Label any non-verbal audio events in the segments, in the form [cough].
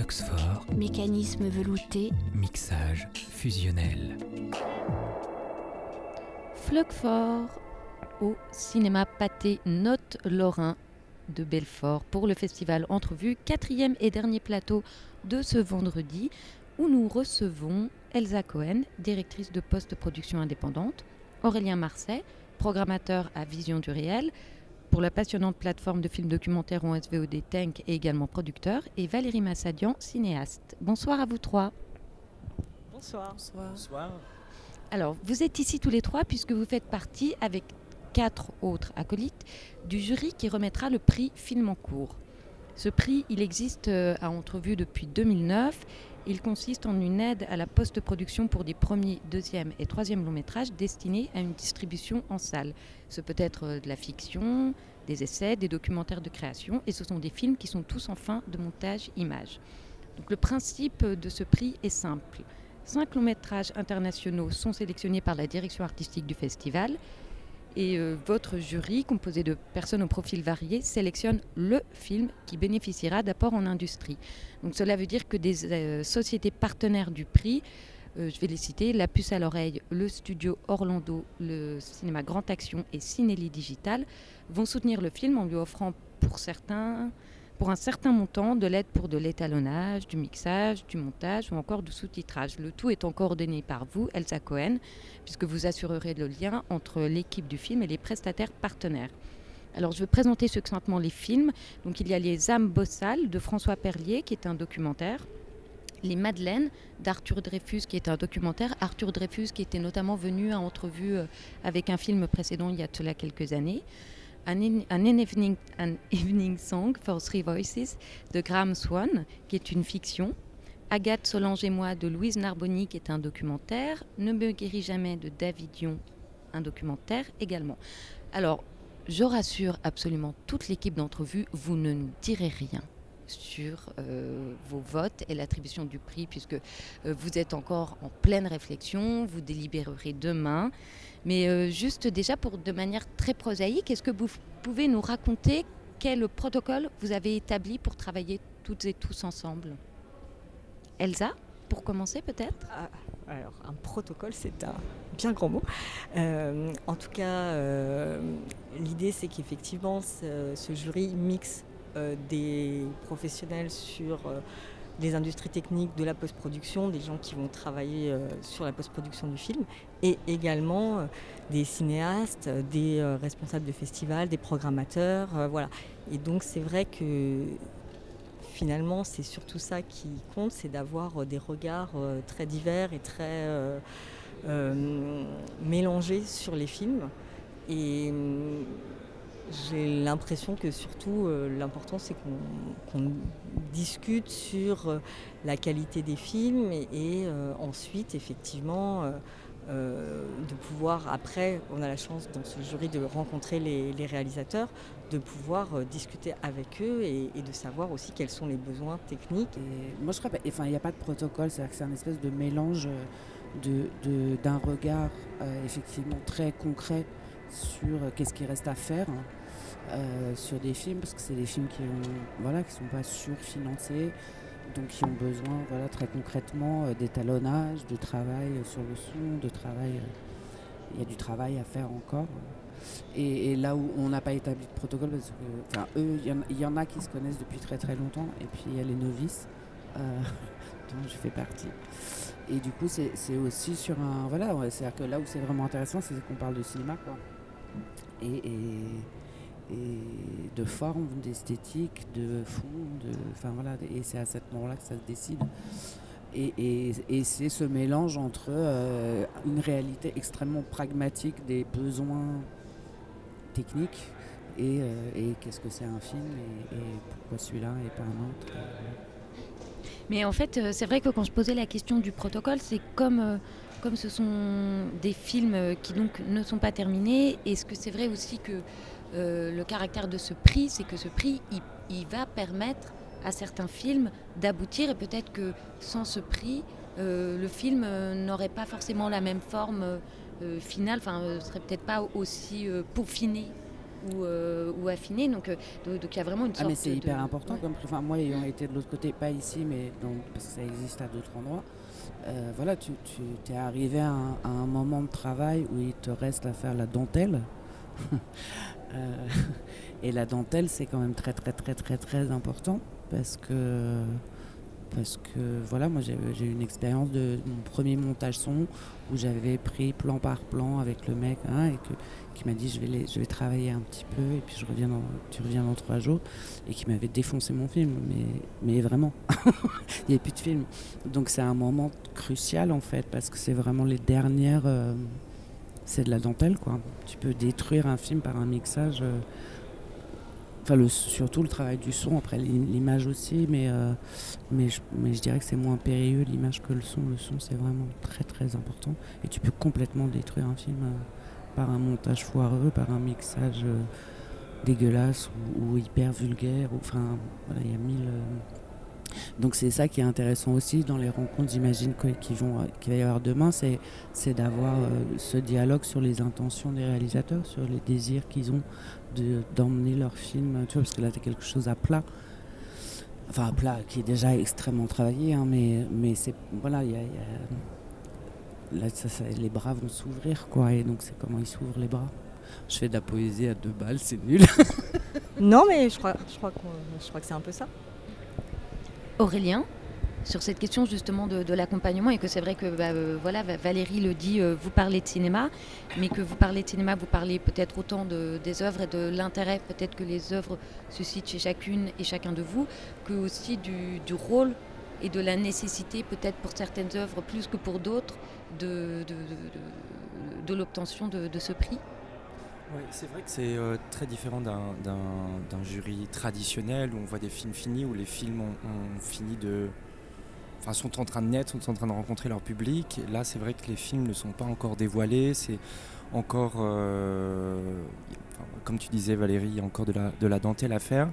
Fluxfort. Mécanisme velouté. Mixage fusionnel. Fluxfort au cinéma Pâté Note Lorrain de Belfort pour le festival Entrevue, quatrième et dernier plateau de ce vendredi où nous recevons Elsa Cohen, directrice de post-production indépendante, Aurélien Marseille, programmateur à Vision du réel, pour la passionnante plateforme de films documentaires en SVOD Tank et également producteur, et Valérie Massadian, cinéaste. Bonsoir à vous trois. Bonsoir. Bonsoir. Alors, vous êtes ici tous les trois puisque vous faites partie, avec quatre autres acolytes, du jury qui remettra le prix Film en cours. Ce prix, il existe euh, à Entrevue depuis 2009. Il consiste en une aide à la post-production pour des premiers, deuxièmes et troisièmes longs métrages destinés à une distribution en salle. Ce peut être euh, de la fiction, des essais, des documentaires de création, et ce sont des films qui sont tous en fin de montage image. Donc le principe de ce prix est simple. Cinq longs métrages internationaux sont sélectionnés par la direction artistique du festival et euh, votre jury, composé de personnes au profil varié, sélectionne le film qui bénéficiera d'apport en industrie. Donc cela veut dire que des euh, sociétés partenaires du prix, euh, je vais les citer, La Puce à l'oreille, le studio Orlando, le cinéma Grand Action et Cinéli Digital, vont soutenir le film en lui offrant pour certains pour un certain montant de l'aide pour de l'étalonnage, du mixage, du montage ou encore du sous-titrage. Le tout étant coordonné par vous, Elsa Cohen, puisque vous assurerez le lien entre l'équipe du film et les prestataires partenaires. Alors, je vais présenter succinctement les films. Donc, il y a Les âmes bossales de François Perlier, qui est un documentaire. Les Madeleines d'Arthur Dreyfus, qui est un documentaire. Arthur Dreyfus, qui était notamment venu à entrevue euh, avec un film précédent il y a cela quelques années. An, in, an, evening, [laughs] Evening Song for Three Voices de Graham Swan, qui est une fiction. Agathe Solange et moi de Louise Narboni, qui est un documentaire. Ne me guéris jamais de David Dion, un documentaire également. Alors, je rassure absolument toute l'équipe d'entrevue, vous ne direz rien sur euh, vos votes et l'attribution du prix, puisque euh, vous êtes encore en pleine réflexion, vous délibérerez demain. Mais euh, juste déjà, pour de manière très prosaïque, est-ce que vous pouvez nous raconter quel protocole vous avez établi pour travailler toutes et tous ensemble? Elsa, pour commencer peut-être? Ah, Alors, un protocole, c'est un bien grand mot. En tout cas, l'idée, c'est qu'effectivement, ce, ce, jury mixe des professionnels sur les industries techniques de la post-production, des gens qui vont travailler euh, sur la post-production du film, et également euh, des cinéastes, des euh, responsables de festivals, des programmateurs, voilà. Et donc c'est vrai que finalement c'est surtout ça qui compte, c'est d'avoir des regards très divers et très mélangés sur les films. Et j'ai l'impression que surtout euh, l'important c'est qu'on qu discute sur euh, la qualité des films et, euh, ensuite effectivement de pouvoir après on a la chance dans ce jury de rencontrer les, réalisateurs de pouvoir discuter avec eux et, de savoir aussi quels sont les besoins techniques. Moi je crois enfin il n'y a pas de protocole c'est c'est un espèce de mélange d'un de, regard effectivement très concret sur qu'est-ce qui reste à faire. Hein euh, sur des films parce que c'est des films qui qui sont pas surfinancés donc qui ont besoin très concrètement euh, d'étalonnage de travail sur le son de travail euh, il y a du travail à faire encore. Et, là où on n'a pas établi de protocole parce que eux il y, en a qui se connaissent depuis très très longtemps et puis il y a les novices euh, [laughs] dont je fais partie. Et du coup c'est aussi sur un voilà c'est à dire que là où c'est vraiment intéressant c'est qu'on parle de cinéma de forme, d'esthétique, de fond, enfin voilà, et c'est à ce moment-là que ça se décide. Et, c'est ce mélange entre euh, une réalité extrêmement pragmatique des besoins techniques et, euh, qu'est-ce que c'est un film et, pourquoi celui-là et pas un autre. Mais en fait, euh, c'est vrai que quand je posais la question du protocole, c'est comme, comme ce sont des films qui donc ne sont pas terminés, est-ce que c'est vrai aussi que euh, le caractère de ce prix, c'est que ce prix, il, il, va permettre à certains films d'aboutir et peut-être que sans ce prix, euh, le film euh, n'aurait pas forcément la même forme euh, finale, enfin, euh, serait peut-être pas aussi euh, peaufiné ou, euh, ou affiné. Donc, euh, donc, donc il y a vraiment une Ah sorte mais c'est de- hyper important ouais. comme prix. Enfin moi ayant été de l'autre côté, pas ici mais parce que ça existe à d'autres endroits. Euh, voilà, tu, es arrivé à un, à un moment de travail où il te reste à faire la dentelle. [laughs] Euh, [laughs] et la dentelle c'est quand même très très très très très important parce que parce que voilà moi j'ai eu une expérience de mon premier montage son où j'avais pris plan par plan avec le mec hein, et qui m'a dit je vais, les- je vais travailler un petit peu et puis je reviens tu reviens dans trois jours et qui m'avait défoncé mon film mais, mais vraiment. [laughs] Il n'y avait plus de film. Donc c'est un moment crucial en fait parce que c'est vraiment les dernières euh, c'est de la dentelle quoi. Tu peux détruire un film par un mixage euh, Surtout le travail du son, après l'im- l'image aussi, mais, euh, mais, je, dirais que c'est moins périlleux l'image que le son. Le son, c'est vraiment très très important. Et tu peux complètement détruire un film euh, par un montage foireux, par un mixage euh, dégueulasse ou, hyper vulgaire. Enfin, il y a mille. Donc c'est ça qui est intéressant aussi dans les rencontres, j'imagine, qu'il va y avoir demain, c'est, d'avoir ce dialogue sur les intentions des réalisateurs, sur les désirs qu'ils ont de, d'emmener leur film, tu vois, parce que là, tu quelque chose à plat. Enfin, à plat, qui est déjà extrêmement travaillé, hein, mais, mais c'est. Voilà, il y a. il y a- là, ça- ça- les bras vont s'ouvrir, quoi, et donc c'est comment ils s'ouvrent les bras. Je fais de la poésie à deux balles, c'est nul. [laughs] Non, mais je crois, je crois, qu'on- je crois que c'est un peu ça. Aurélien, sur cette question justement de, l'accompagnement, et que c'est vrai que bah, euh, voilà, Va- Valérie le dit, euh, vous parlez de cinéma, mais que vous parlez de cinéma, vous parlez peut-être autant de- des œuvres et de l'intérêt peut-être que les œuvres suscitent chez chacune et chacun de vous, que aussi du, rôle et de la nécessité peut-être pour certaines œuvres plus que pour d'autres de, de, l'obtention de, ce prix. Ouais, c'est vrai que c'est euh, très différent d'un, jury traditionnel où on voit des films finis, où les films ont fini de. Enfin, sont en train de naître, sont en train de rencontrer leur public. Là, c'est vrai que les films ne sont pas encore dévoilés. C'est encore. euh, comme tu disais, Valérie, il y a encore de la, de la dentelle à faire.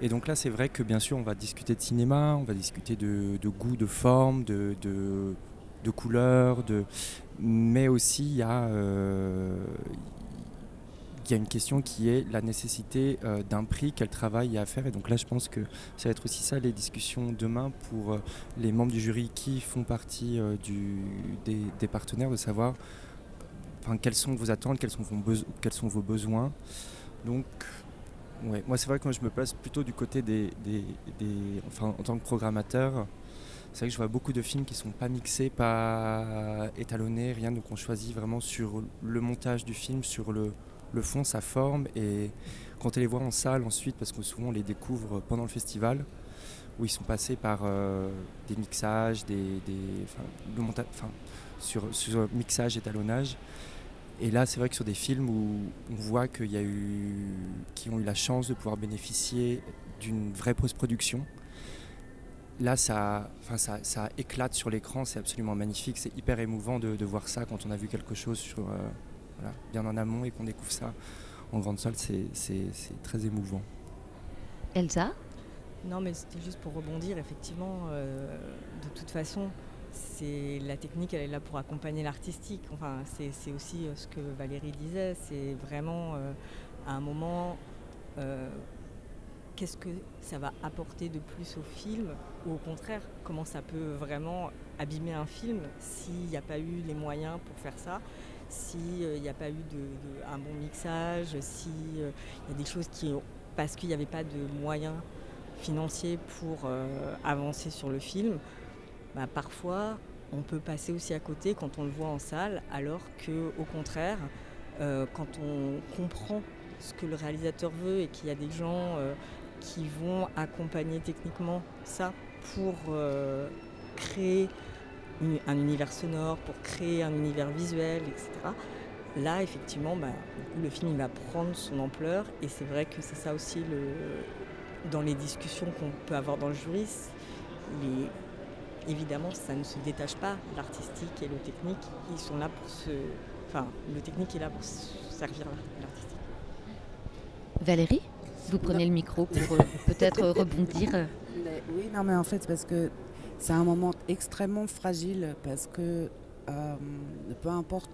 Et donc là, c'est vrai que bien sûr, on va discuter de cinéma, on va discuter de, de goût, de forme, de, de, de couleurs, de... mais aussi il y a. euh, il y a une question qui est la nécessité euh, d'un prix, quel travail il y a à faire. Et donc là, je pense que ça va être aussi ça les discussions demain pour euh, les membres du jury qui font partie euh, du, des, partenaires, de savoir quelles sont vos attentes, quels sont vos, quels sont vos besoins. Donc, ouais, moi, c'est vrai que moi, je me place plutôt du côté des, des- enfin, en tant que programmateur. C'est vrai que je vois beaucoup de films qui sont pas mixés, pas étalonnés, rien. Donc on choisit vraiment sur le montage du film, sur le, le fond, sa forme. Et quand on les voit en salle ensuite, parce que souvent on les découvre pendant le festival, où ils sont passés par euh, des mixages, des, des- le sur, mixage, étalonnage. Et là, c'est vrai que sur des films où on voit qu'il y a eu, qui ont eu la chance de pouvoir bénéficier d'une vraie post-production, là, ça, éclate sur l'écran, c'est absolument magnifique, c'est hyper émouvant de, de voir ça quand on a vu quelque chose sur, euh, voilà, bien en amont et qu'on découvre ça en grande salle, c'est très émouvant. Elsa? Non, mais c'était juste pour rebondir. Effectivement, euh, de toute façon, c'est la technique, elle est là pour accompagner l'artistique. Enfin, c'est c'est aussi euh, ce que Valérie disait. C'est vraiment euh, à un moment, euh, qu'est-ce que ça va apporter de plus au film ou au contraire, comment ça peut vraiment abîmer un film s'il n'y a pas eu les moyens pour faire ça s'il n'y a pas eu de, un bon mixage, s'il y a des choses qui parce qu'il n'y avait pas de moyens financiers pour euh, avancer sur le film, bah, parfois on peut passer aussi à côté quand on le voit en salle, alors que au contraire, euh, quand on comprend ce que le réalisateur veut et qu'il y a des gens euh, qui vont accompagner techniquement ça pour euh, créer un univers sonore, pour créer un univers visuel, etc. Là, effectivement, bah, du coup, le film il va prendre son ampleur et c'est vrai que c'est ça aussi le, dans les discussions qu'on peut avoir dans le jury. les- évidemment, ça ne se détache pas, l'artistique et le technique, ils sont là pour se... Enfin, le technique est là pour se servir l'artistique. Valérie Vous prenez le micro pour euh, peut-être rebondir. Mais oui, non, mais en fait, c'est parce que c'est un moment extrêmement fragile parce que euh, peu importe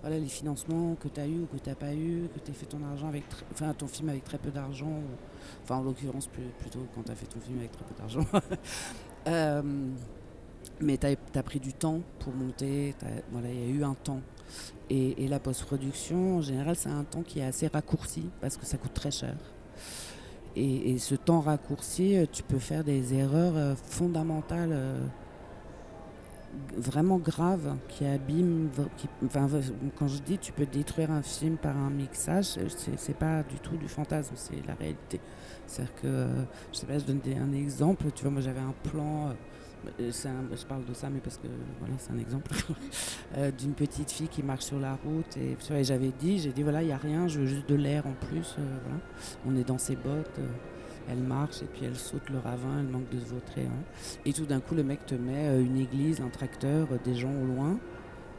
voilà, les financements que tu as eu ou que tu n'as pas eu, que tu as fait ton argent avec enfin, ton film avec très peu d'argent, enfin en l'occurrence plutôt quand tu as fait ton film avec très peu d'argent. [laughs] Euh, mais tu as, pris du temps pour monter, voilà, il y a eu un temps. Et, et la post-production, en général, c'est un temps qui est assez raccourci parce que ça coûte très cher. Et, ce temps raccourci, euh, tu peux faire des erreurs euh, fondamentales vraiment grave qui abîme. enfin, quand je dis tu peux détruire un film par un mixage, c'est pas du tout du fantasme, c'est la réalité. C'est-à-dire que, je sais pas, je donne un exemple. Tu vois, moi j'avais un plan. Euh, je parle de ça, mais parce que voilà, c'est un exemple [laughs] euh, d'une petite fille qui marche sur la route et, j'avais dit, j'ai dit voilà, il n'y a rien, je veux juste de l'air en plus. Euh. On est dans ses bottes elle marche et puis elle saute le ravin, elle manque de se vautrer. Hein. Et tout d'un coup, le mec te met une église, un tracteur, des gens au loin.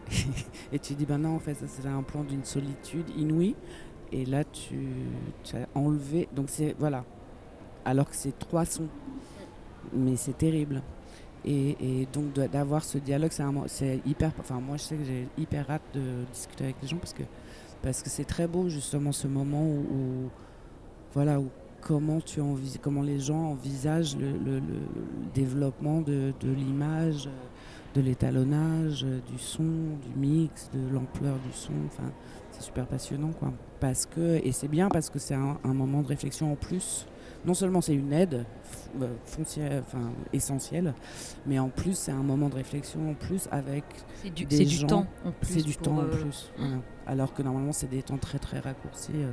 [laughs] et tu dis, ben non, en fait, ça c'est un plan d'une solitude inouïe. Et là, tu, as enlevé. Donc c'est. Voilà. Alors que c'est trois sons. Mais c'est terrible. Et, donc d'avoir ce dialogue, c'est hyper. Enfin, moi, je sais que j'ai hyper hâte de discuter avec les gens parce que parce que c'est très beau justement ce moment où, voilà comment, tu comment les gens envisagent le, développement de, l'image, de l'étalonnage, du son, du mix, de l'ampleur du son. Enfin, c'est super passionnant, quoi. Parce que, et c'est bien parce que c'est un, moment de réflexion en plus. Non seulement c'est une aide euh, foncière, enfin, essentielle, mais en plus c'est un moment de réflexion en plus avec c'est du, des du temps en plus. C'est du temps en euh, plus. Alors que normalement c'est des temps très très raccourcis. Euh,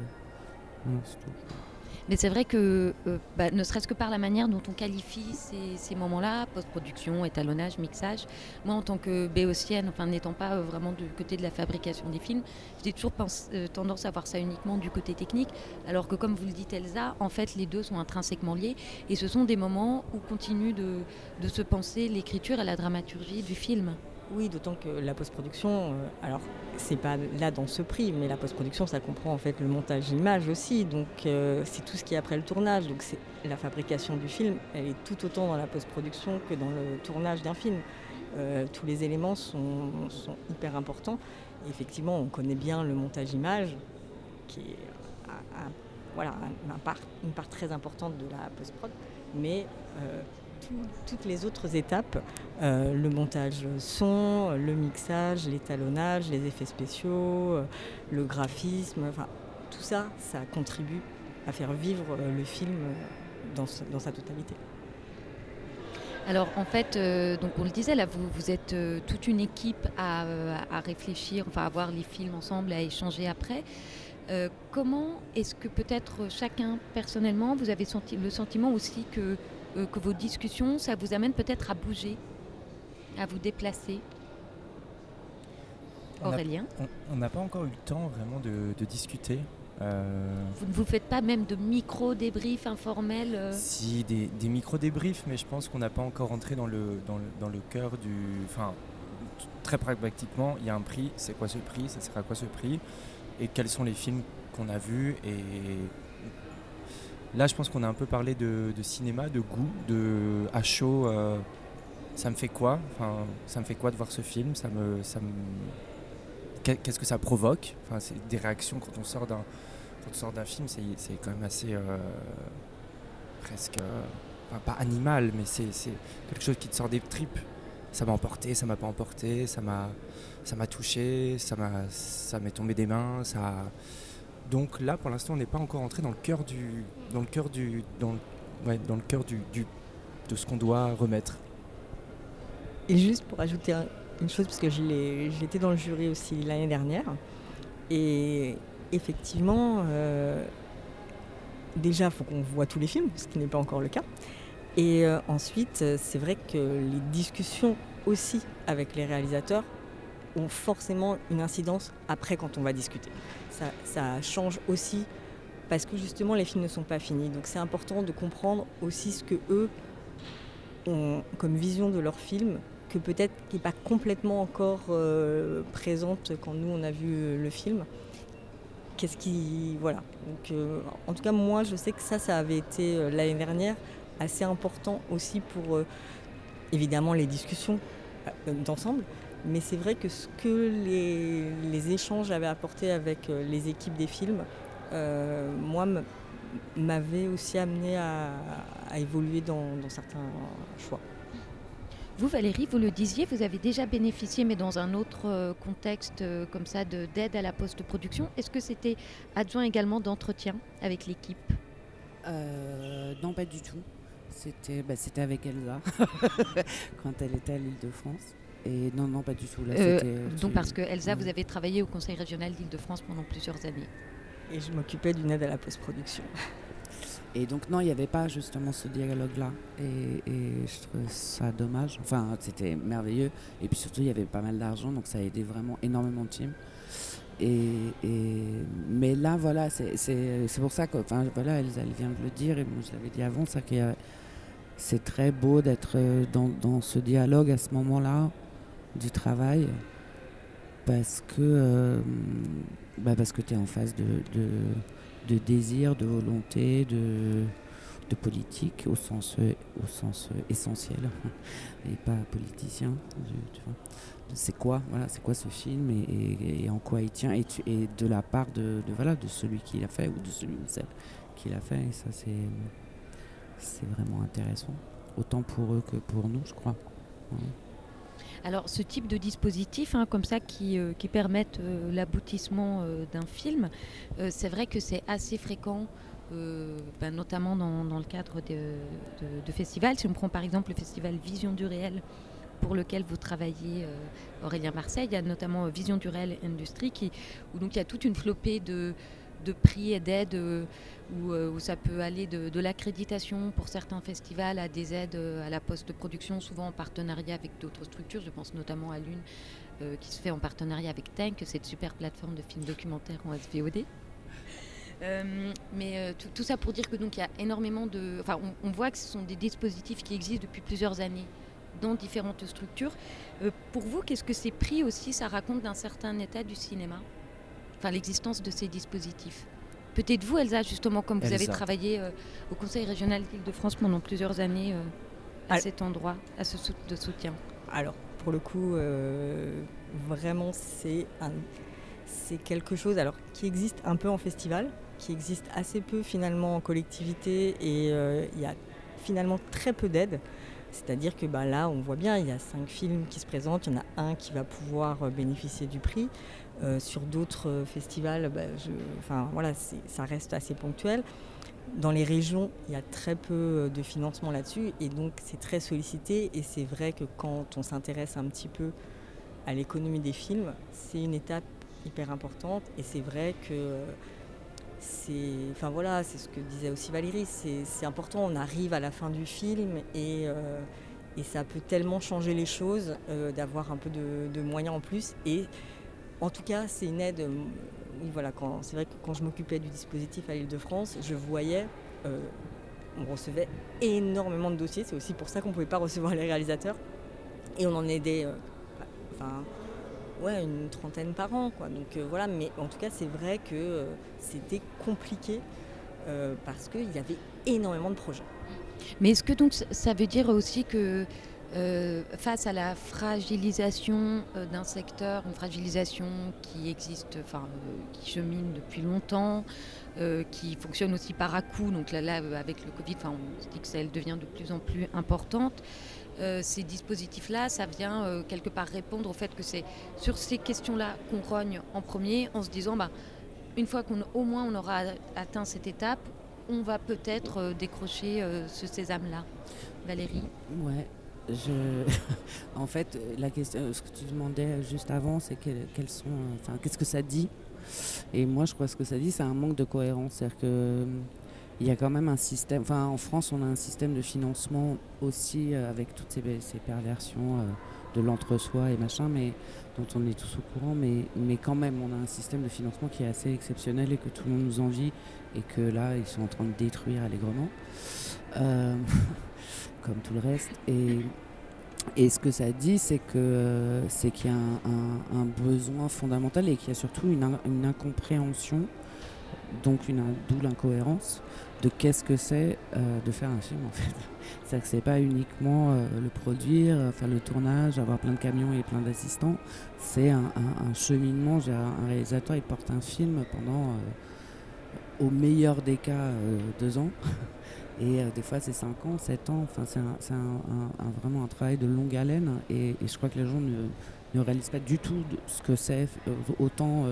mais c'est vrai que, euh, bah, ne serait-ce que par la manière dont on qualifie ces, moments-là, post-production, étalonnage, mixage, moi en tant que béotienne, enfin n'étant pas euh, vraiment du côté de la fabrication des films, j'ai toujours euh, tendance à voir ça uniquement du côté technique, alors que comme vous le dites Elsa, en fait les deux sont intrinsèquement liés, et ce sont des moments où continue de, de se penser l'écriture et la dramaturgie du film. Oui, d'autant que la post-production, euh, alors c'est pas là dans ce prix, mais la post-production ça comprend en fait le montage image aussi, donc euh, c'est tout ce qui est après le tournage, donc c'est la fabrication du film, elle est tout autant dans la post-production que dans le tournage d'un film. Euh, tous les éléments sont, hyper importants. effectivement, on connaît bien le montage image, qui est voilà, une part très importante de la post-prod, mais toutes les autres étapes, euh, le montage son, le mixage, l'étalonnage, les effets spéciaux, euh, le graphisme, tout ça, ça contribue à faire vivre euh, le film dans, sa totalité. Alors en fait, donc on le disait là, vous, êtes toute une équipe à, à, réfléchir, enfin à voir les films ensemble, à échanger après. comment est-ce que peut-être chacun personnellement, vous avez le sentiment aussi que que vos discussions, ça vous amène peut-être à bouger, à vous déplacer. Aurélien On n'a pas encore eu le temps vraiment de, discuter. Euh, vous ne vous faites pas même de micro-débriefs informels euh? Si, des, micro-débriefs, mais je pense qu'on n'a pas encore entré dans le, dans le, dans le cœur du... Enfin, très pragmatiquement, il y a un prix, c'est quoi ce prix, ça sera quoi ce prix, et quels sont les films qu'on a vus, et Là, je pense qu'on a un peu parlé de, cinéma, de goût, de à chaud. Euh, ça me fait quoi? Enfin, ça me fait quoi de voir ce film? Ça me, ça me... Qu'est-ce que ça provoque? Enfin, c'est des réactions quand on sort d'un, quand on sort d'un film, c'est, quand même assez euh, presque, enfin, pas animal, mais c'est, quelque chose qui te sort des tripes. Ça m'a emporté, ça m'a pas emporté, ça m'a, ça m'a touché, ça m'a, ça m'est tombé des mains, ça. Donc là, pour l'instant, on n'est pas encore entré dans le cœur du, dans le cœur du, dans, cœur du, de ce qu'on doit remettre. Et juste pour ajouter une chose, parce que j'étais dans le jury aussi l'année dernière, et effectivement, euh, déjà, il faut qu'on voit tous les films, ce qui n'est pas encore le cas. Et euh, ensuite, c'est vrai que les discussions aussi avec les réalisateurs ont forcément une incidence après quand on va discuter ça, change aussi parce que justement les films ne sont pas finis. Donc c'est important de comprendre aussi ce que eux ont comme vision de leur film, que peut-être qui n'est pas complètement encore euh, présente quand nous on a vu euh, le film. Qu'est-ce qui. Voilà. Donc, euh, en tout cas, moi je sais que ça, ça avait été l'année dernière assez important aussi pour évidemment les discussions d'ensemble, Mais c'est vrai que ce que les, échanges avaient apporté avec les équipes des films, moi, m'avait aussi amené à, évoluer dans, certains choix. Vous, Valérie, vous le disiez, vous avez déjà bénéficié, mais dans un autre euh, contexte euh, comme ça, d'aide à la post-production. Est-ce que c'était adjoint également d'entretien avec l'équipe? Euh, Non, pas du tout. C'était bah, avec Elsa, [laughs] quand elle était à l'île de France. Et non, non, pas du tout. donc parce que Elsa, vous avez travaillé au Conseil régional d'Île de France pendant plusieurs années. Et je m'occupais d'une aide à la post-production. Et donc non, il n'y avait pas justement ce dialogue-là. Et, je trouve ça dommage. Enfin, c'était merveilleux. Et puis surtout, il y avait pas mal d'argent, donc ça a aidé vraiment énormément de teams. Et, mais là, voilà, c'est pour ça que, enfin, voilà, elle, elle, vient de le dire, et moi je l'avais dit avant, ça c'est très beau d'être dans, dans, ce dialogue à ce moment-là du travail, parce que euh, bah Parce que tu es en face de, de, désir, de volonté, de, de politique au sens, au sens essentiel [laughs] et pas politicien. C'est quoi, quoi ce film et, en quoi il tient et, et de la part de, voilà, de celui qui l'a fait ou de celui ou celle qui l'a fait. Et ça, c'est, c'est vraiment intéressant, autant pour eux que pour nous, je crois. Alors ce type de dispositif, hein, comme ça, qui, euh, permettent euh, l'aboutissement euh, d'un film, c'est vrai que c'est assez fréquent. Ben, notamment dans, le cadre de, festivals. Si on prend par exemple le festival Vision du réel, pour lequel vous travaillez, Aurélien Marseille, il y a notamment Vision du réel Industrie, qui, où donc il y a toute une flopée de, de prix et d'aides euh, euh, où, ça peut aller de, l'accréditation pour certains festivals à des aides euh, à la post-production, souvent en partenariat avec d'autres structures. Je pense notamment à l'une qui se fait en partenariat avec Tank, cette super plateforme de films documentaires en SVOD. mais tout, ça pour dire que donc il y a énormément de, enfin on, voit que ce sont des dispositifs qui existent depuis plusieurs années dans différentes structures. pour vous, qu'est-ce que ces prix aussi, ça raconte d'un certain état du cinéma? Enfin l'existence de ces dispositifs. Peut-être vous, Elsa, justement, comme vous avez travaillé euh, au Conseil régional d'Île-de-France pendant plusieurs années euh, à cet endroit, à ce de soutien. Alors, pour le coup, euh, vraiment, c'est c'est quelque chose alors, qui existe un peu en festival, qui existe assez peu finalement en collectivité et il y a finalement très peu d'aide. C'est-à-dire que bah, là, on voit bien, il y a cinq films qui se présentent, il y en a un qui va pouvoir bénéficier du prix. Euh, sur d'autres euh, festivals, bah, enfin, voilà, ça reste assez ponctuel. Dans les régions, il y a très peu euh, de financement là-dessus et donc c'est très sollicité. Et c'est vrai que quand on s'intéresse un petit peu à l'économie des films, c'est une étape hyper importante. Et c'est vrai que c'est, enfin voilà, c'est ce que disait aussi Valérie, c'est important. On arrive à la fin du film et, et ça peut tellement changer les choses d'avoir un peu de, moyens en plus. Et en tout cas, c'est une aide. Euh, voilà, c'est vrai que quand je m'occupais du dispositif à l'Île-de-France, je voyais, euh, on recevait énormément de dossiers. C'est aussi pour ça qu'on ne pouvait pas recevoir les réalisateurs. Et on en aidait, euh, ouais, une trentaine par an, quoi. Donc voilà, mais en tout cas, c'est vrai que c'était compliqué parce qu'il y avait énormément de projets. Mais est-ce que donc ça veut dire aussi que euh, face à la fragilisation euh, d'un secteur, une fragilisation qui existe, enfin, euh, qui chemine depuis longtemps, qui fonctionne aussi par à coup. Donc là, avec le Covid, on se dit que ça devient de plus en plus importante. Ces dispositifs-là, ça vient quelque part répondre au fait que c'est sur ces questions-là qu'on rogne en premier, en se disant, bah, une fois qu'au moins on aura atteint cette étape, on va peut-être décrocher ce sésame-là. Valérie Ouais, je... [laughs] en fait, la question, ce que tu demandais juste avant, c'est quels sont, enfin, qu'est-ce que ça dit? Et moi, je crois que ce que ça dit, c'est un manque de cohérence. C'est-à-dire que il y a quand même un système. Enfin, en France, on a un système de financement aussi euh, avec toutes ces, perversions euh, de l'entre-soi et machin, mais dont on est tous au courant. Mais, quand même, on a un système de financement qui est assez exceptionnel et que tout le monde nous envie et que là, ils sont en train de détruire allègrement. Euh, [laughs] comme tout le reste. Et, ce que ça dit, c'est que c'est qu'il y a un, besoin fondamental et qu'il y a surtout une, une incompréhension donc d'où l'incohérence de qu'est-ce que c'est euh, de faire un film en fait. [laughs] C'est-à-dire que c'est pas uniquement euh, le produire, euh, faire le tournage, avoir plein de camions et plein d'assistants. C'est un, cheminement. Un réalisateur il porte un film pendant, au meilleur des cas, deux ans. [laughs] Et des fois c'est cinq ans, sept ans. Enfin c'est vraiment un travail de longue haleine. Et, je crois que les gens ne, ne réalisent pas du tout ce que c'est autant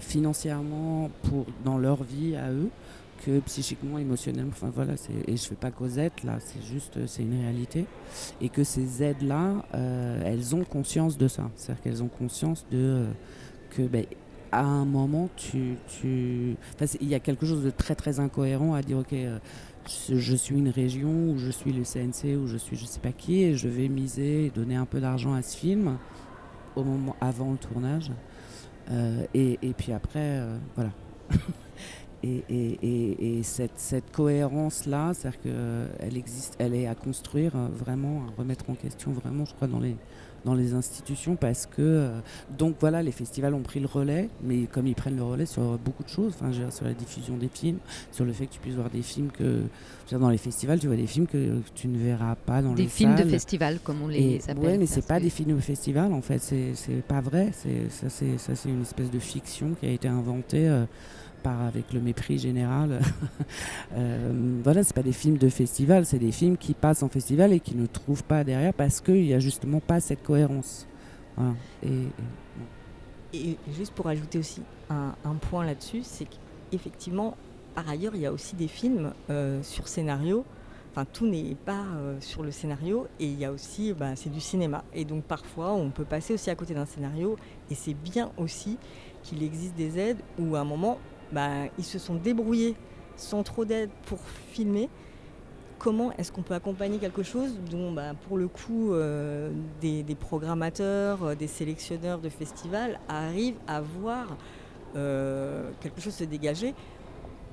financièrement pour, dans leur vie à eux que psychiquement, émotionnellement. Enfin voilà, et je fais pas Cosette là, c'est juste, c'est une réalité. Et que ces aides-là, euh, elles ont conscience de ça. C'est-à-dire qu'elles ont conscience de euh, que ben, à un moment, tu, tu... il y a quelque chose de très très incohérent à dire ok. je suis une région ou je suis le CNC ou je suis je sais pas qui et je vais miser donner un peu d'argent à ce film au moment avant le tournage euh, et, puis après, euh, voilà. [laughs] et, et, et, cette, cette cohérence-là, c'est-à-dire qu'elle existe, elle est à construire vraiment, à remettre en question vraiment, je crois, dans les, dans les institutions parce que euh, donc voilà les festivals ont pris le relais mais comme ils prennent le relais sur beaucoup de choses enfin sur la diffusion des films sur le fait que tu puisses voir des films que dans les festivals tu vois des films que tu ne verras pas dans des les films de festival comme on les appelle ouais mais c'est pas des films de festival en fait c'est pas vrai c'est ça c'est ça c'est une espèce de fiction qui a été inventée euh, avec le mépris général. [laughs] euh, voilà, c'est pas des films de festival, c'est des films qui passent en festival et qui ne trouvent pas derrière parce qu'il n'y a justement pas cette cohérence. Et, juste pour ajouter aussi un, point là-dessus, c'est qu'effectivement, par ailleurs, il y a aussi des films euh, sur scénario. Enfin, tout n'est pas euh, sur le scénario et il y a aussi, bah, c'est du cinéma. Et donc parfois, on peut passer aussi à côté d'un scénario et c'est bien aussi qu'il existe des aides où à un moment, bah, ils se sont débrouillés sans trop d'aide pour filmer. Comment est-ce qu'on peut accompagner quelque chose dont, bah, pour le coup, euh, des, programmateurs, euh, des sélectionneurs de festivals arrivent à voir euh, quelque chose se dégager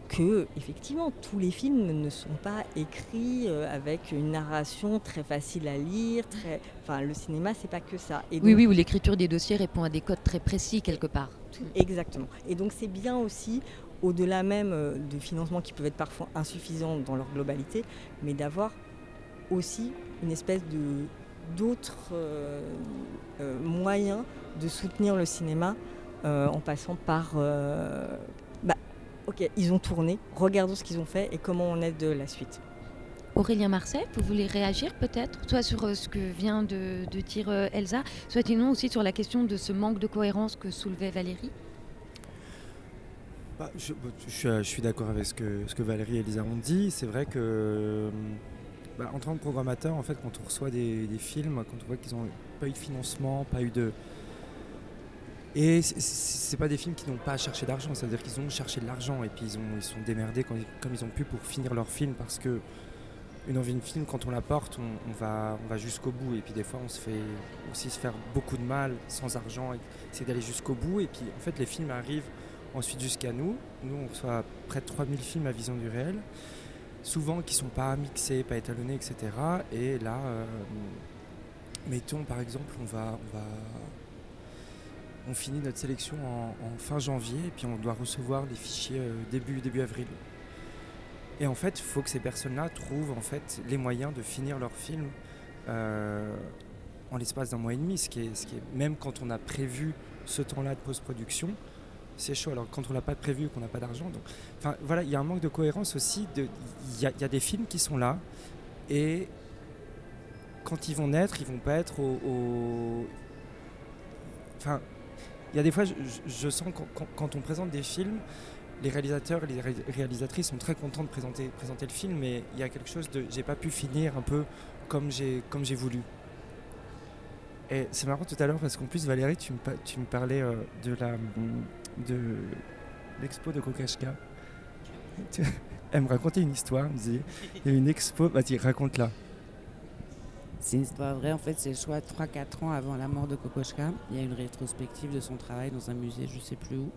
que effectivement tous les films ne sont pas écrits avec une narration très facile à lire. Très... Enfin, le cinéma, c'est pas que ça. Et oui, oui, où l'écriture des dossiers répond à des codes très précis quelque part. Exactement. Et donc c'est bien aussi, au-delà même euh, de financements qui peuvent être parfois insuffisants dans leur globalité, mais d'avoir aussi une espèce de d'autres euh, euh, moyens de soutenir le cinéma en passant par bah, ok ils ont tourné regardons ce qu'ils ont fait et comment on aide de la suite Aurélien Marseille, vous voulez réagir peut-être, soit sur ce que vient de, dire Elsa, soit sinon aussi sur la question de ce manque de cohérence que soulevait Valérie bah, bah, je, suis, d'accord avec ce que, ce que Valérie et Elisa ont dit. C'est vrai que, bah, en tant que programmateur, en fait, quand on reçoit des, films, quand on voit qu'ils n'ont pas eu de financement, pas eu de. Et c'est pas des films qui n'ont pas à chercher d'argent, c'est-à-dire qu'ils ont cherché de l'argent et puis ils, ont, ils sont démerdés comme ils ont pu pour finir leur film parce que une envie de film, quand on la porte, on, va, on va jusqu'au bout. Et puis des fois, on se fait aussi se faire beaucoup de mal sans argent. C'est d'aller jusqu'au bout. Et puis en fait, les films arrivent ensuite jusqu'à nous. Nous, on reçoit près de 3000 films à vision du réel, souvent qui ne sont pas mixés, pas étalonnés, etc. Et là, euh, mettons par exemple, on va, on finit notre sélection en, fin janvier et puis on doit recevoir les fichiers euh, début, début avril. Et en fait, il faut que ces personnes-là trouvent en fait les moyens de finir leur film euh, en l'espace d'un mois et demi, ce qui, est, ce qui est même quand on a prévu ce temps-là de post-production, c'est chaud. Alors quand on n'a pas prévu, qu'on n'a pas d'argent, donc, enfin voilà, il y a un manque de cohérence aussi. Il y, a des films qui sont là et quand ils vont naître, ils vont pas être au. Enfin, il y a des fois, je, sens quand, on présente des films, les réalisateurs les réalisatrices sont très contents de présenter, présenter le film, mais il y a quelque chose de j'ai pas pu finir un peu comme j'ai voulu. Et c'est marrant tout à l'heure parce qu'en plus Valérie, tu me, tu me parlais euh, de la de l'expo de Kokashka. Elle [laughs] me racontait une histoire, elle me disait, il y a une expo, vas-y, raconte-la. C'est une histoire vraie, en fait, c'est soit 3-4 ans avant la mort de Kokoschka. Il y a une rétrospective de son travail dans un musée, je sais plus où.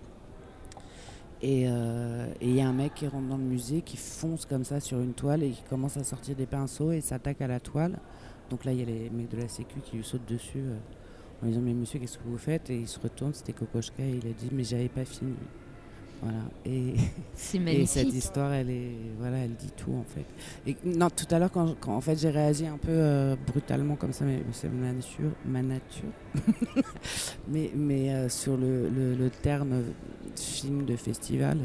Euh, et il y a un mec qui rentre dans le musée, qui fonce comme ça sur une toile et qui commence à sortir des pinceaux et s'attaque à la toile. Donc là, il y a les mecs de la sécu qui lui sautent dessus. Euh, en disant mais monsieur qu'est-ce que vous faites? Et il se retourne c'était Kokoschka et il a dit mais j'avais pas fini Voilà. Et, [laughs] et cette histoire, elle est, voilà, elle dit tout en fait. Et non, tout à l'heure, quand, quand en fait j'ai réagi un peu euh, brutalement comme ça, mais c'est ma nature, ma nature. [laughs] mais mais euh, sur le, le, le terme film de festival,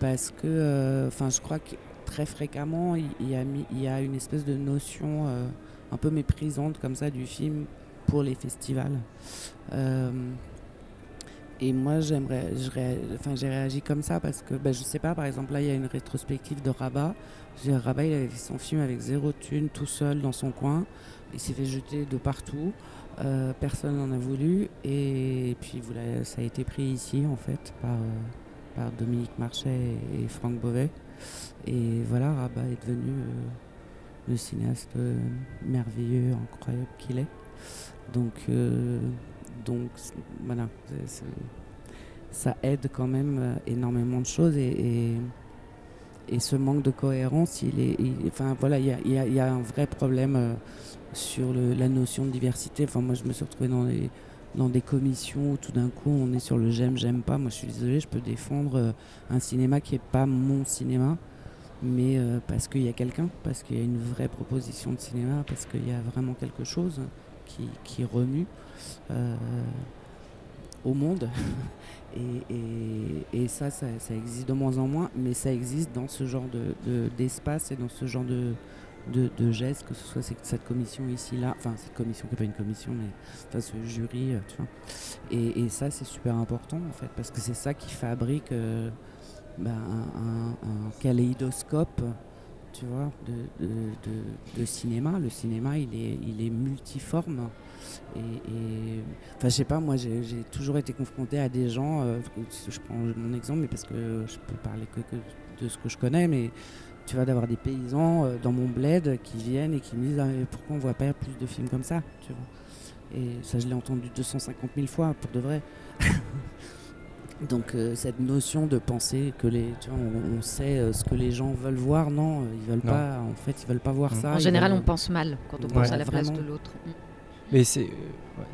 parce que, euh, je crois que très fréquemment, il, y a une espèce de notion euh, un peu méprisante comme ça du film pour les festivals. Euh, et moi, j'aimerais, enfin, j'ai réagi comme ça parce que, ben, je sais pas, par exemple, là, il y a une rétrospective de Rabat. Rabat, il avait fait son film avec zéro thune, tout seul dans son coin. Il s'est fait jeter de partout. Euh, personne n'en a voulu. Et, puis, ça a été pris ici, en fait, par, euh, par Dominique Marchais et, Franck Beauvais. Et voilà, Rabat est devenu euh, le cinéaste merveilleux, incroyable qu'il est. Donc, donc voilà, ça aide quand même énormément de choses et, et, ce manque de cohérence, il est, enfin voilà, il y a, un vrai problème sur le- la notion de diversité. Enfin moi, je me suis retrouvée dans des dans des commissions où tout d'un coup on est sur le j'aime j'aime pas. Moi, je suis désolée, je peux défendre euh, un cinéma qui est pas mon cinéma. Mais euh, parce qu'il y a quelqu'un, parce qu'il y a une vraie proposition de cinéma, parce qu'il y a vraiment quelque chose qui, qui remue euh, au monde. [laughs] et, et- ça, ça, ça existe de moins en moins, mais ça existe dans ce genre de- de- d'espace et dans ce genre de, de, gestes, que ce soit cette, commission ici, là, enfin cette commission qui n'est pas une commission, mais enfin, ce jury, euh, tu vois. Et, ça, c'est super important en fait, parce que c'est ça qui fabrique euh, bah, un, un- kaléidoscope tu vois, de, de, cinéma. Le cinéma, il est, il est multiforme. Et, enfin, je sais pas, moi, j'ai toujours été confronté à des gens. euh, je prends mon exemple, mais parce que je peux parler que de ce que je connais, mais tu vois, d'avoir des paysans euh, dans mon bled qui viennent et qui me disent Ah, mais pourquoi on voit pas plus de films comme ça, tu vois? Et ça, je l'ai entendu 250 000 fois, pour de vrai. [laughs] Donc euh, cette notion de penser que les, tu vois, on, on sait euh, ce que les gens veulent voir, non, ils veulent Non. pas. En fait, ils veulent pas voir Mm. ça. En général, veulent- on pense mal quand on Ouais, pense à la place vraiment. de l'autre. Mm. Mais c'est. euh, ouais.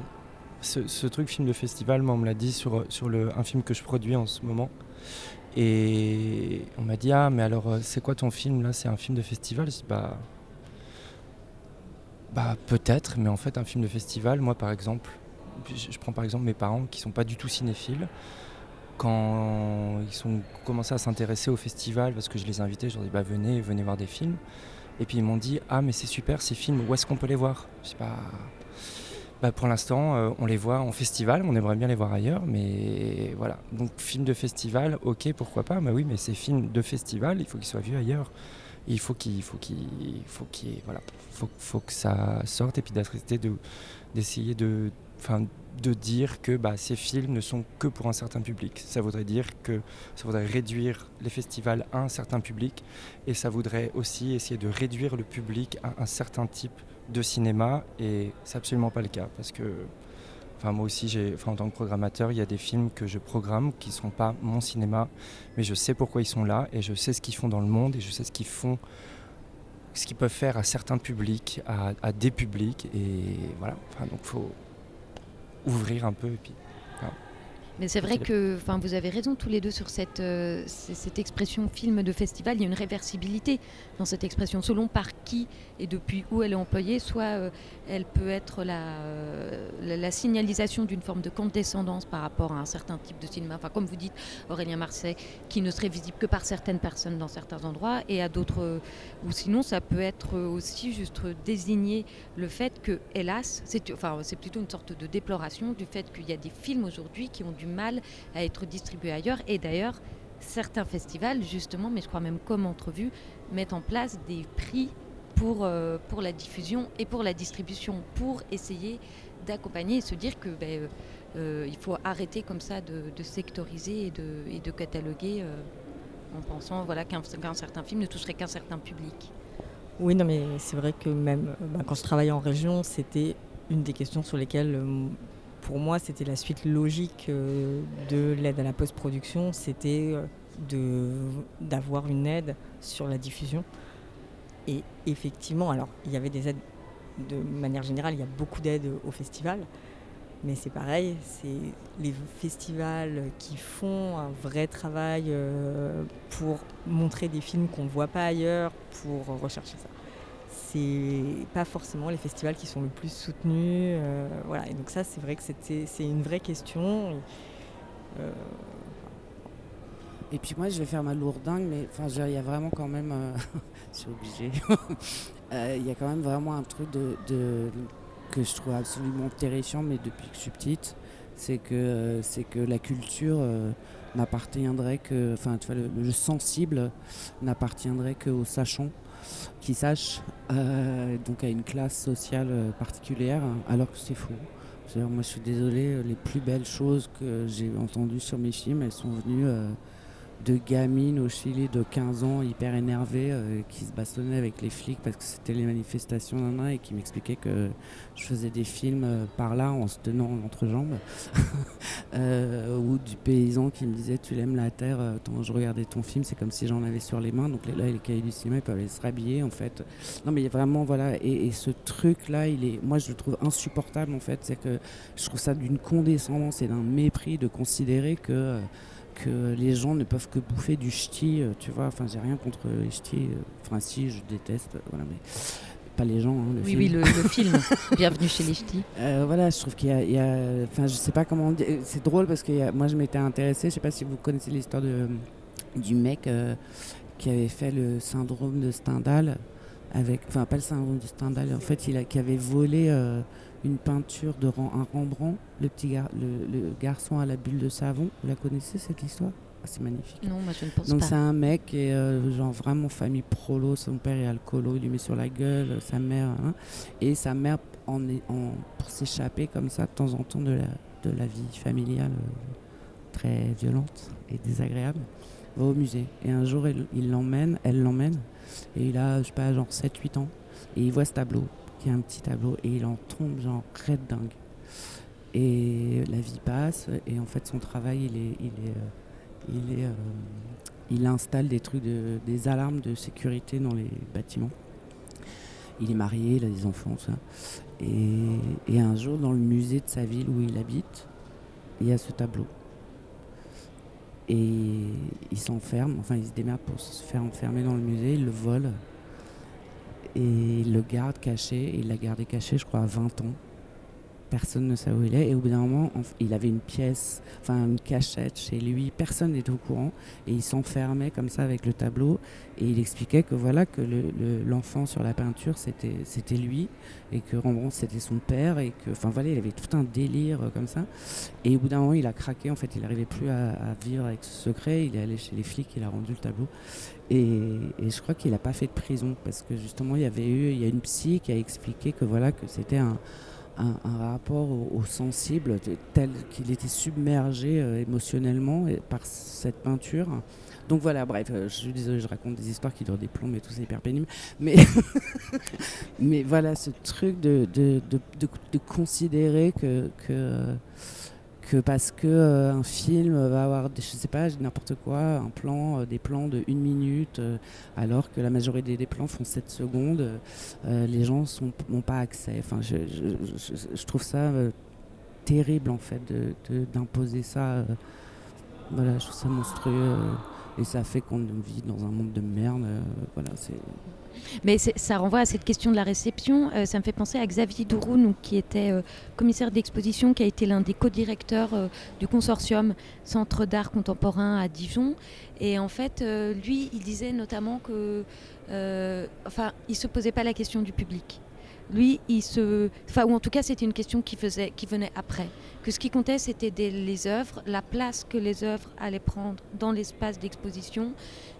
Ce, ce truc film de festival, moi, on me l'a dit sur, sur le, un film que je produis en ce moment. Et on m'a dit Ah, mais alors, euh, c'est quoi ton film là? C'est un film de festival? Je dis Bah. Bah, peut-être, mais en fait, un film de festival, moi, par exemple, je, prends par exemple mes parents qui sont pas du tout cinéphiles. Quand ils sont commencé à s'intéresser au festival, parce que je les ai invités, je leur dit Bah, venez, venez voir des films. Et puis ils m'ont dit Ah, mais c'est super ces films, où est-ce qu'on peut les voir? Je dis Bah. Bah, pour l'instant, euh, on les voit en festival, on aimerait bien les voir ailleurs, mais voilà. Donc, film de festival, ok, pourquoi pas, mais oui, mais ces films de festival, il faut qu'ils soient vus ailleurs. Il faut qu'il faut qu'il faut qu'il voilà, faut, faut que ça sorte et puis d'essayer de de dire que bah, ces films ne sont que pour un certain public. Ça voudrait dire que ça voudrait réduire les festivals à un certain public et ça voudrait aussi essayer de réduire le public à un certain type de cinéma et c'est absolument pas le cas parce que enfin moi aussi enfin en tant que programmateur il y a des films que je programme qui sont pas mon cinéma mais je sais pourquoi ils sont là et je sais ce qu'ils font dans le monde et je sais ce qu'ils font ce qu'ils peuvent faire à certains publics à, des publics et voilà. Donc faut ouvrir un peu et puis Mais c'est vrai que vous avez raison tous les deux sur cette, euh, cette expression film de festival. Il y a une réversibilité dans cette expression selon par qui et depuis où elle est employée. Soit euh, elle peut être la, euh, la, la signalisation d'une forme de condescendance par rapport à un certain type de cinéma. Enfin, comme vous dites, Aurélien Marseille, qui ne serait visible que par certaines personnes dans certains endroits et à d'autres. ou sinon, ça peut être aussi juste désigner le fait que, hélas, c'est plutôt une sorte de déploration du fait qu'il y a des films aujourd'hui qui ont du mal à être distribués ailleurs. Et d'ailleurs, certains festivals, justement, mais je crois même comme entrevue, mettent en place des prix pour, euh, pour la diffusion et pour la distribution, pour essayer d'accompagner et se dire que ben, euh, euh, il faut arrêter comme ça de, sectoriser et de, et de cataloguer en pensant voilà, qu'un qu'un certain film ne toucherait qu'un certain public. Oui, non, mais c'est vrai que même bah, quand je travaillais en région, c'était une des questions sur lesquelles, pour moi, c'était la suite logique euh, de l'aide à la post-production, c'était euh, d'avoir une aide sur la diffusion. Et effectivement, alors, il y avait des aides de manière générale, il y a beaucoup d'aides au festival, Mais c'est pareil, c'est les festivals qui font un vrai travail euh, pour montrer des films qu'on ne voit pas ailleurs, pour rechercher ça. C'est pas forcément les festivals qui sont le plus soutenus. Euh, voilà. Et donc ça, c'est vrai que c'est une vraie question. Euh, et puis moi, je vais faire ma lourdingue, mais enfin, il y a vraiment quand même, [laughs] je suis obligée, [laughs] il y a quand même vraiment un truc de que je trouve absolument terrifiant, mais depuis que je suis petite, c'est que, euh, c'est que la culture euh, n'appartiendrait que, enfin, tu vois, le, sensible n'appartiendrait qu'aux sachants qui sachent, euh, donc à une classe sociale particulière, alors que c'est faux. Moi, je suis désolée, les plus belles choses que j'ai entendues sur mes films, elles sont venues de gamines au Chili de 15 ans hyper énervées euh, qui se bastonnaient avec les flics parce que c'était les manifestations et qui m'expliquaient que je faisais des films euh, par là en se tenant entre jambes. [laughs] Euh, ou du paysan qui me disait tu l'aimes la terre quand je regardais ton film c'est comme si j'en avais sur les mains. Donc là les cahiers du cinéma ils peuvent aller se rhabiller en fait. Non mais il y a vraiment voilà et, ce truc là il est moi je le trouve insupportable en fait. C'est que je trouve ça d'une condescendance et d'un mépris de considérer que que les gens ne peuvent que bouffer du ch'ti, euh, tu vois. Enfin, j'ai rien contre les ch'tis. Euh, enfin, si, je déteste, voilà, mais pas les gens. Hein, le oui, film. oui, le, [laughs] film. Bienvenue chez les ch'tis. Euh, voilà, je trouve qu'il y, a. Enfin, je sais pas comment. C'est drôle parce que moi, je m'étais intéressée. Je sais pas si vous connaissez l'histoire de, du mec qui avait fait le syndrome de Stendhal. Avec, enfin, pas le syndrome de Stendhal, en fait, il a, qui avait volé une peinture de un Rembrandt, le petit le, garçon à la bulle de savon. Vous la connaissez cette histoire? Ah, C'est magnifique. Non, moi je ne pense Donc pas. Donc c'est un mec euh, genre vraiment famille prolo. Son père est alcoolo, il lui met sur la gueule, sa mère. Hein. et sa mère, en, en, pour s'échapper comme ça de temps en temps de la, de la vie familiale euh, très violente et désagréable, va au musée. Et un jour, il l'emmène, elle l'emmène. Et il a, je sais pas, genre 7-8 ans. Et il voit ce tableau qui a un petit tableau et il en tombe genre red dingue. Et la vie passe et en fait son travail il est il est euh, il est euh, il installe des trucs de, des alarmes de sécurité dans les bâtiments. Il est marié, il a des enfants, ça. Et, et un jour, dans le musée de sa ville où il habite, il y a ce tableau. Et il s'enferme, enfin il se démerde pour se faire enfermer dans le musée, il le vole et il le garde caché, il l'a gardé caché, je crois, à 20 ans. Personne ne savait où il est. Et au bout d'un moment, il avait une pièce, enfin une cachette chez lui. Personne n'était au courant. Et il s'enfermait comme ça avec le tableau. Et il expliquait que voilà que l'enfant sur la peinture, c'était lui. Et que Rembrandt, c'était son père. Et que, enfin voilà, il avait tout un délire euh, comme ça. Et au bout d'un moment, il a craqué. En fait, il n'arrivait plus à, à, vivre avec ce secret. Il est allé chez les flics, il a rendu le tableau. Et, je crois qu'il n'a pas fait de prison parce que justement il y avait eu, il y a une psy qui a expliqué que voilà que c'était un, rapport au, sensible tel qu'il était submergé euh, émotionnellement par cette peinture. Donc voilà, bref, euh, je suis désolée, je raconte des histoires qui durent des plombs et tout, c'est hyper pénible. Mais, [laughs] mais voilà, ce truc de, de, de, considérer que, que parce que euh, un film va avoir, des, je sais pas, n'importe quoi, un plan, euh, des plans de une minute, euh, alors que la majorité des plans font 7 secondes, les gens n'ont pas accès. Enfin, je, trouve ça terrible en fait d'imposer ça. voilà, je trouve ça monstrueux et ça fait qu'on vit dans un monde de merde. voilà, c'est mais ça renvoie à cette question de la réception. Euh, ça me fait penser à Xavier Douroun, qui était euh, commissaire d'exposition, qui a été l'un des co-directeurs euh, du consortium Centre d'art contemporain à Dijon. Et en fait, lui, il disait notamment que, enfin, il se posait pas la question du public lui, il se. Enfin, ou en tout cas, c'était une question qui, faisait, qui venait après. Que ce qui comptait, c'était les œuvres, la place que les œuvres allaient prendre dans l'espace d'exposition,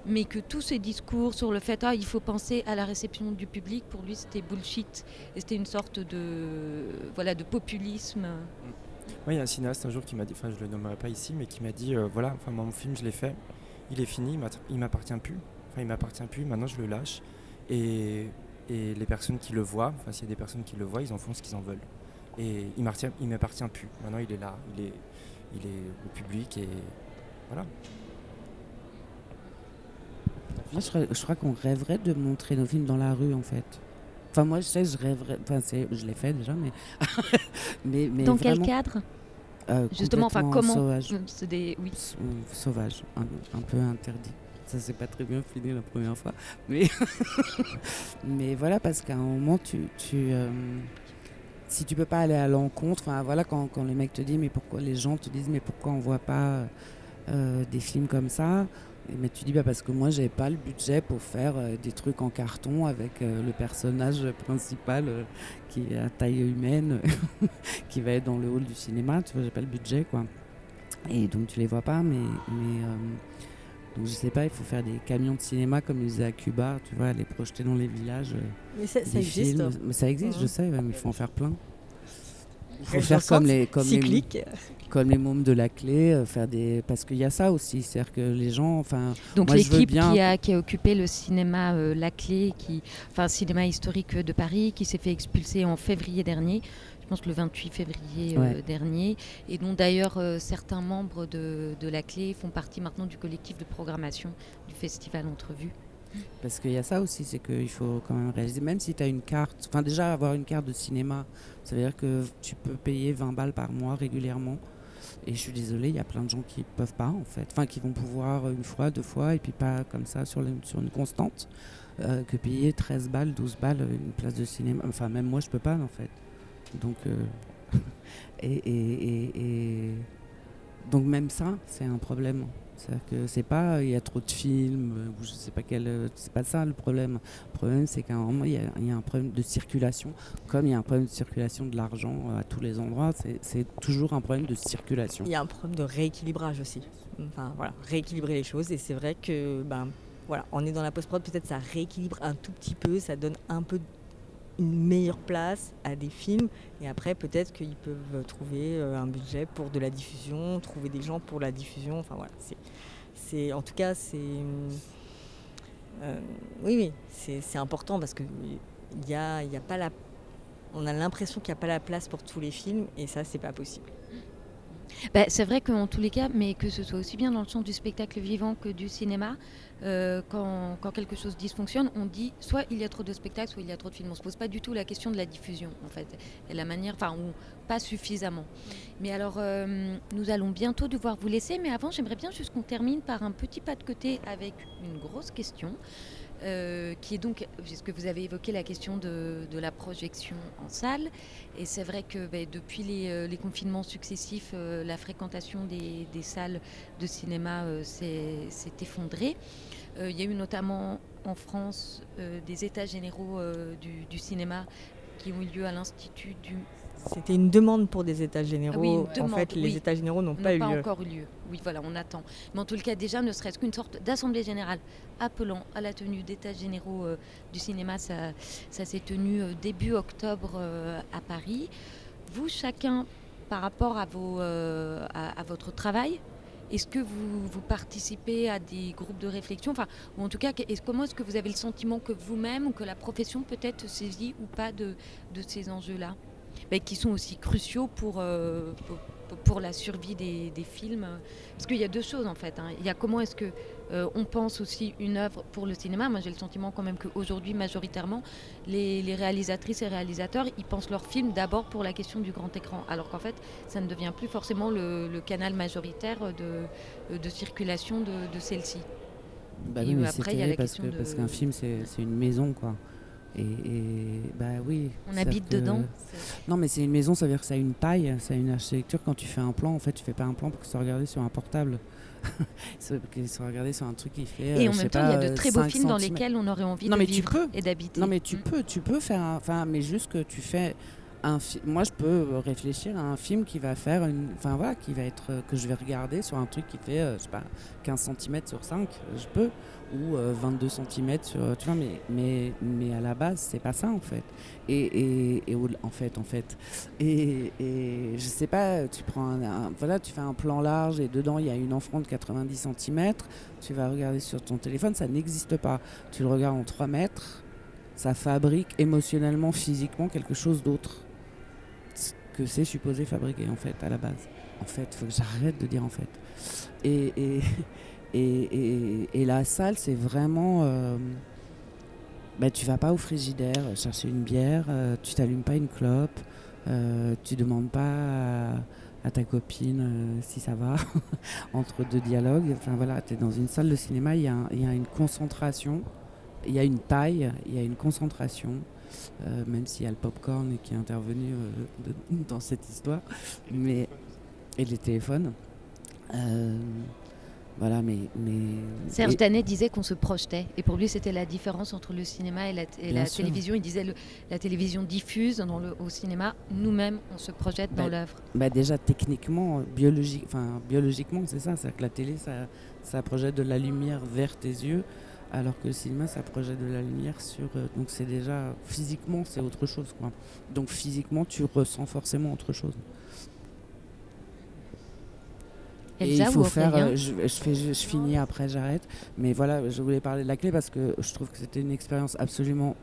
mais que tous ces discours sur le fait, ah, il faut penser à la réception du public, pour lui, c'était bullshit. Et c'était une sorte de, voilà, de populisme. Oui, il y a un cinéaste un jour qui m'a dit, enfin, je le nommerai pas ici, mais qui m'a dit, euh, voilà, enfin, mon film, je l'ai fait, il est fini, il m'appartient plus. Enfin, il m'appartient plus, maintenant je le lâche. Et et les personnes qui le voient, enfin s'il y a des personnes qui le voient, ils en font ce qu'ils en veulent. Et il ne m'appartient plus. Maintenant il est là, il est, il est au public et voilà. Je crois, qu'on rêverait de montrer nos films dans la rue en fait. Enfin, moi, je sais, je rêverais. Enfin, je l'ai fait déjà, mais. [laughs] mais, mais Dans quel cadre? euh, Justement, enfin, comment? Sauvage. Des... oui. Sauvage, un, peu interdit. Ça s'est pas très bien fini la première fois. Mais, [laughs] mais voilà, parce qu'à un moment, tu. tu euh, si tu peux pas aller à l'encontre, enfin voilà, quand, quand les mecs te disent, mais pourquoi les gens te disent, mais pourquoi on voit pas euh, des films comme ça mais tu dis bah parce que moi j'avais pas le budget pour faire euh, des trucs en carton avec euh, le personnage [laughs] principal qui est à taille humaine [laughs] qui va être dans le hall du cinéma. Tu vois j'ai pas le budget quoi. Et donc tu les vois pas mais mais donc je sais pas il faut faire des camions de cinéma comme ils faisaient à Cuba tu vois les projeter dans les villages mais ça, existe mais ça existe je sais mais il faut en faire plein. Il faut faire comme les comme les comme les mômes de la clé, euh, faire des parce qu'il y a ça aussi, c'est-à-dire que les gens, enfin. Donc l'équipe bien... qui a qui a occupé le cinéma euh, La Clé, qui, enfin cinéma historique de Paris, qui s'est fait expulser en février dernier. Je pense le 28 février euh, dernier, et dont d'ailleurs certains membres de, de, La Clé font partie maintenant du collectif de programmation du festival Entrevue. Parce qu'il y a ça aussi, c'est qu'il faut quand même réaliser, même si tu as une carte, enfin déjà avoir une carte de cinéma, ça veut dire que tu peux payer 20 balles par mois régulièrement. Et je suis désolée, il y a plein de gens qui peuvent pas en fait, enfin qui vont pouvoir une fois, deux fois, et puis pas comme ça sur, une constante, euh, que payer 13 balles, 12 balles une place de cinéma. Enfin même moi je peux pas en fait. Donc euh, [laughs] et donc même ça, c'est un problème. C'est-à-dire que c'est pas il y a trop de films euh, ou je sais pas quel euh, c'est pas ça le problème. Le problème c'est qu'à un moment il y, a un problème de circulation, comme il y a un problème de circulation de l'argent euh, à tous les endroits, c'est toujours un problème de circulation. Il y a un problème de rééquilibrage aussi. Enfin voilà, rééquilibrer les choses et c'est vrai que ben voilà, on est dans la post-prod, peut-être ça rééquilibre un tout petit peu, ça donne un peu une meilleure place à des films et après peut-être qu'ils peuvent trouver euh, un budget pour de la diffusion, trouver des gens pour la diffusion. Enfin voilà, c'est, en tout cas c'est euh, oui oui c'est, important parce que il y a, y a a l'impression qu'il n'y a pas la place pour tous les films et ça c'est pas possible. Bah, c'est vrai qu'en tous les cas, mais que ce soit aussi bien dans le champ du spectacle vivant que du cinéma, euh, quand, quelque chose dysfonctionne, on dit soit il y a trop de spectacles, soit il y a trop de films. On ne se pose pas du tout la question de la diffusion, en fait, et la manière, enfin, ou pas suffisamment. Mais alors, euh, nous allons bientôt devoir vous laisser, mais avant, j'aimerais bien juste qu'on termine par un petit pas de côté avec une grosse question. Euh, qui est donc, puisque vous avez évoqué la question de, la projection en salle, et c'est vrai que ben, depuis les, euh, confinements successifs, euh, la fréquentation des, salles de cinéma s'est effondrée. il y a eu notamment en France des états généraux du, cinéma qui ont eu lieu à l'Institut du c'était une demande pour des états généraux. en fait, les états généraux n'ont pas eu pas lieu. encore eu lieu. Oui, voilà, on attend. Mais en tout cas, déjà, ne serait-ce qu'une sorte d'assemblée générale appelant à la tenue d'états généraux euh, du cinéma, ça, ça s'est tenu euh, début octobre euh, à Paris. Vous, chacun, par rapport à, vos, à, votre travail, est-ce que vous, vous, participez à des groupes de réflexion? Enfin, Ou en tout cas, est comment est-ce que vous avez le sentiment que vous-même ou que la profession peut-être saisit ou pas de, de ces enjeux-là? Qui sont aussi cruciaux pour, euh, pour, la survie des, films. Parce qu'il y a deux choses en fait. Hein. Il y a comment est-ce que euh, on pense aussi une œuvre pour le cinéma. Moi j'ai le sentiment quand même qu'aujourd'hui majoritairement les, réalisatrices et réalisateurs ils pensent leur film d'abord pour la question du grand écran. Alors qu'en fait ça ne devient plus forcément le, canal majoritaire de, de circulation de, celle-ci. Bah oui, après, il y a la parce question parce qu'un film c'est une maison quoi. Et, bah oui. On habite dedans. Non, mais c'est une maison, ça veut dire que ça a une taille, ça a une architecture. Quand tu fais un plan, en fait, tu fais pas un plan pour que ça soit regardé sur un portable. [laughs] qu'il soit regardé sur un truc qui fait. Et en même temps, il y a de très beaux films dans lesquels on aurait envie de vivre et d'habiter. Non, mais tu mm. peux, tu peux faire. Enfin, mais juste que tu fais moi je peux réfléchir à un film qui va faire une enfin voilà qui va être que je vais regarder sur un truc qui fait euh, je sais pas 15 cm sur 5 je peux ou 22 euh, cm sur tu vois mais mais mais à la base c'est pas ça en fait et, et, en fait en fait et, et je sais pas tu prends un, voilà tu fais un plan large et dedans il y a une enfant de 90 cm tu vas regarder sur ton téléphone ça n'existe pas tu le regardes en 3 mètres ça fabrique émotionnellement physiquement quelque chose d'autre que c'est supposé fabriquer en fait à la base. En fait, faut que j'arrête de dire en fait. Et, et, [laughs] et, la salle, c'est vraiment. Euh, bah, tu vas pas au frigidaire chercher une bière, euh, tu t'allumes pas une clope, euh, tu demandes pas à, ta copine euh, si ça va [laughs] entre deux dialogues. Enfin voilà, tu es dans une salle de cinéma, il y, a une concentration, il y a une taille, il y a une concentration. même s'il y a le popcorn qui est intervenu [laughs] dans cette histoire, mais et les téléphones. Voilà, mais, mais Serge Danet disait qu'on se projetait. Et pour lui, c'était la différence entre le cinéma et la, télévision. Il disait que la télévision diffuse dans le, au cinéma. Nous-mêmes, on se projette dans bah, l'œuvre. Bah déjà, techniquement, biologiquement, c'est ça. C'est-à-dire que la télé, ça, ça projette de la lumière vers tes yeux. Alors que le cinéma, ça projette de la lumière sur. Euh, donc c'est déjà. Physiquement, c'est autre chose. Quoi. Donc physiquement, tu ressens forcément autre chose il faut faire. Euh, je, fais, je, finis après, j'arrête. Mais voilà, je voulais parler de la clé parce que je trouve que c'était une expérience absolument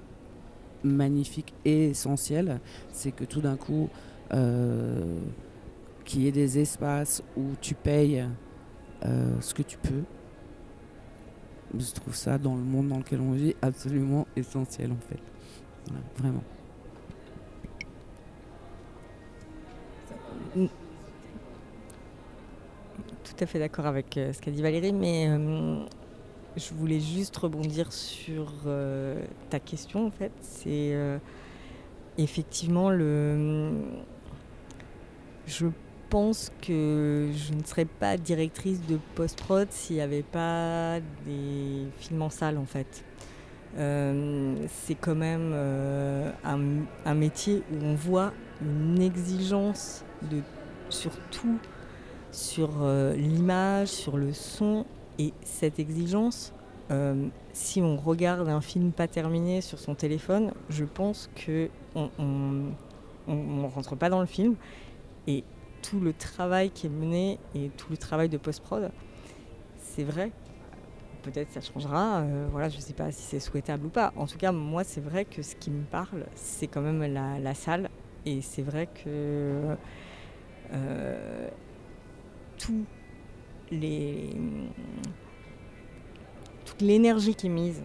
magnifique et essentielle. C'est que tout d'un coup, euh, qu'il y ait des espaces où tu payes euh, ce que tu peux. Je trouve ça dans le monde dans lequel on vit absolument essentiel en fait. vraiment. Tout à fait d'accord avec euh, ce qu'a dit Valérie, mais euh, je voulais juste rebondir sur euh, ta question en fait. C'est effectivement le. Je pense que je ne serais pas directrice de post-prod s'il n'y avait pas des films en salle en fait. c'est quand même un, un, métier où on voit une exigence de, sur tout sur euh, l'image, sur le son. Et cette exigence, euh, si on regarde un film pas terminé sur son téléphone, je pense que on, ne rentre pas dans le film. Et tout le travail qui est mené et tout le travail de post-prod, c'est vrai. Peut-être ça changera. Euh, voilà, je ne sais pas si c'est souhaitable ou pas. En tout cas, moi, c'est vrai que ce qui me parle, c'est quand même la, salle. Et c'est vrai que les, toute l'énergie qui est mise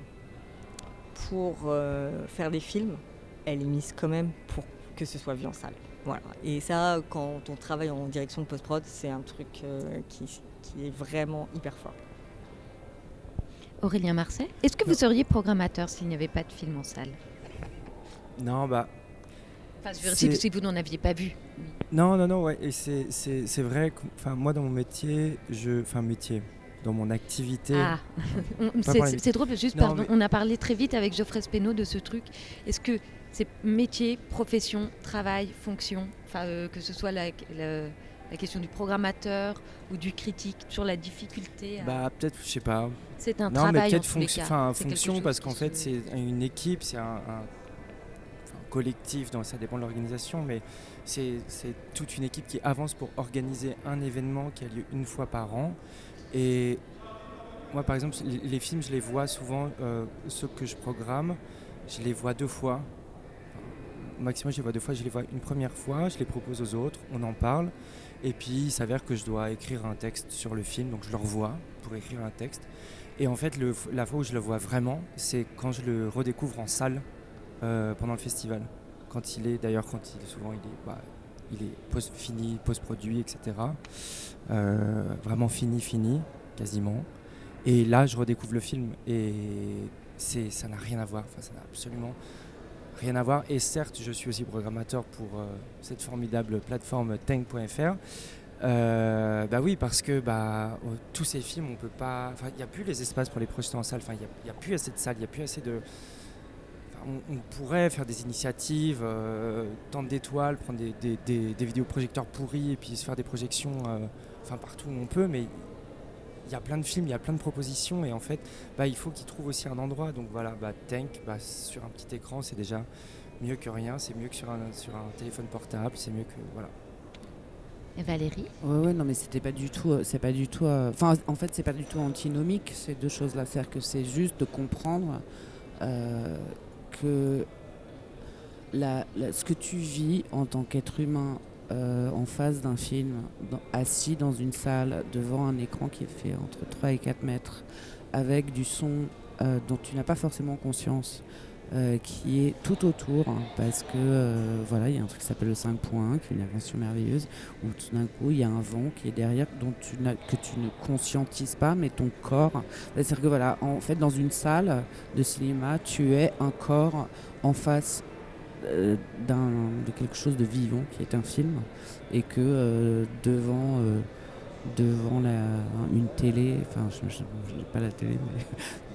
pour euh, faire des films, elle est mise quand même pour que ce soit vu en salle. Voilà. Et ça, quand on travaille en direction de post-prod, c'est un truc euh, qui, qui, est vraiment hyper fort. Aurélien Marseille, est-ce que vous seriez programmateur s'il n'y avait pas de film en salle? Non, bah si, vous n'en aviez pas vu. Non, non, non, ouais. Et c'est vrai que moi, dans mon métier, je, enfin, métier, dans mon activité. Ah, [laughs] c'est drôle, juste, pardon, on a parlé très vite avec Geoffrey Speno de ce truc. Est-ce que c'est métier, profession, travail, fonction, enfin, euh, que ce soit la, la, question du programmateur ou du critique, sur la difficulté Bah, peut-être, je sais pas. C'est un non, travail. Mais peut-être fonction, fonction parce qu'en fait, c'est une équipe, c'est un collectif, donc ça dépend de l'organisation, mais c'est toute une équipe qui avance pour organiser un événement qui a lieu une fois par an. Et moi, par exemple, les films, je les vois souvent, euh, ceux que je programme, je les vois deux fois. Maximum, je les vois deux fois. Je les vois une première fois, je les propose aux autres, on en parle. Et puis, il s'avère que je dois écrire un texte sur le film, donc je le revois pour écrire un texte. Et en fait, la fois où je le vois vraiment, c'est quand je le redécouvre en salle euh, pendant le festival. Quand il est, d'ailleurs, quand il souvent il est, bah, il est post fini, post-produit, etc. Euh, vraiment fini, fini, quasiment. Et là, je redécouvre le film et c'est, ça n'a rien à voir. Enfin, ça n'a absolument rien à voir. Et certes, je suis aussi programmateur pour euh, cette formidable plateforme Tank.fr. Euh, bah oui, parce que bah, tous ces films, on peut pas. il n'y a plus les espaces pour les projeter en salle. Enfin, il n'y a, a, plus assez de salles, il n'y a plus assez de, on, pourrait faire des initiatives, euh, tendre d'étoiles, prendre des, des, vidéoprojecteurs pourris et puis se faire des projections euh, enfin, partout où on peut, mais il y a plein de films, il y a plein de propositions et en fait, bah, il faut qu'ils trouvent aussi un endroit. Donc voilà, bah, Tank, bah, sur un petit écran, c'est déjà mieux que rien, c'est mieux que sur un, sur un téléphone portable, c'est mieux que. Voilà. Et Valérie? Ouais, ouais, non, mais c'était pas du tout, euh, c'est pas du tout, enfin, en fait, c'est pas du tout antinomique ces deux choses-là. C'est-à-dire que c'est juste de comprendre que ce que tu vis en tant qu'être humain euh, en face d'un film, assis dans une salle devant un écran qui est fait entre 3 et 4 mètres, avec du son euh, dont tu n'as pas forcément conscience, euh, qui est tout autour, hein, parce que euh, voilà, il y a un truc qui s'appelle le 5.1, qui est une invention merveilleuse, où tout d'un coup il y a un vent qui est derrière, dont tu que tu ne conscientises pas, mais ton corps. C'est-à-dire que voilà, en fait, dans une salle de cinéma, tu es un corps en face euh, de quelque chose de vivant qui est un film, et que devant devant la, une télé, enfin je n'ai pas la télé, mais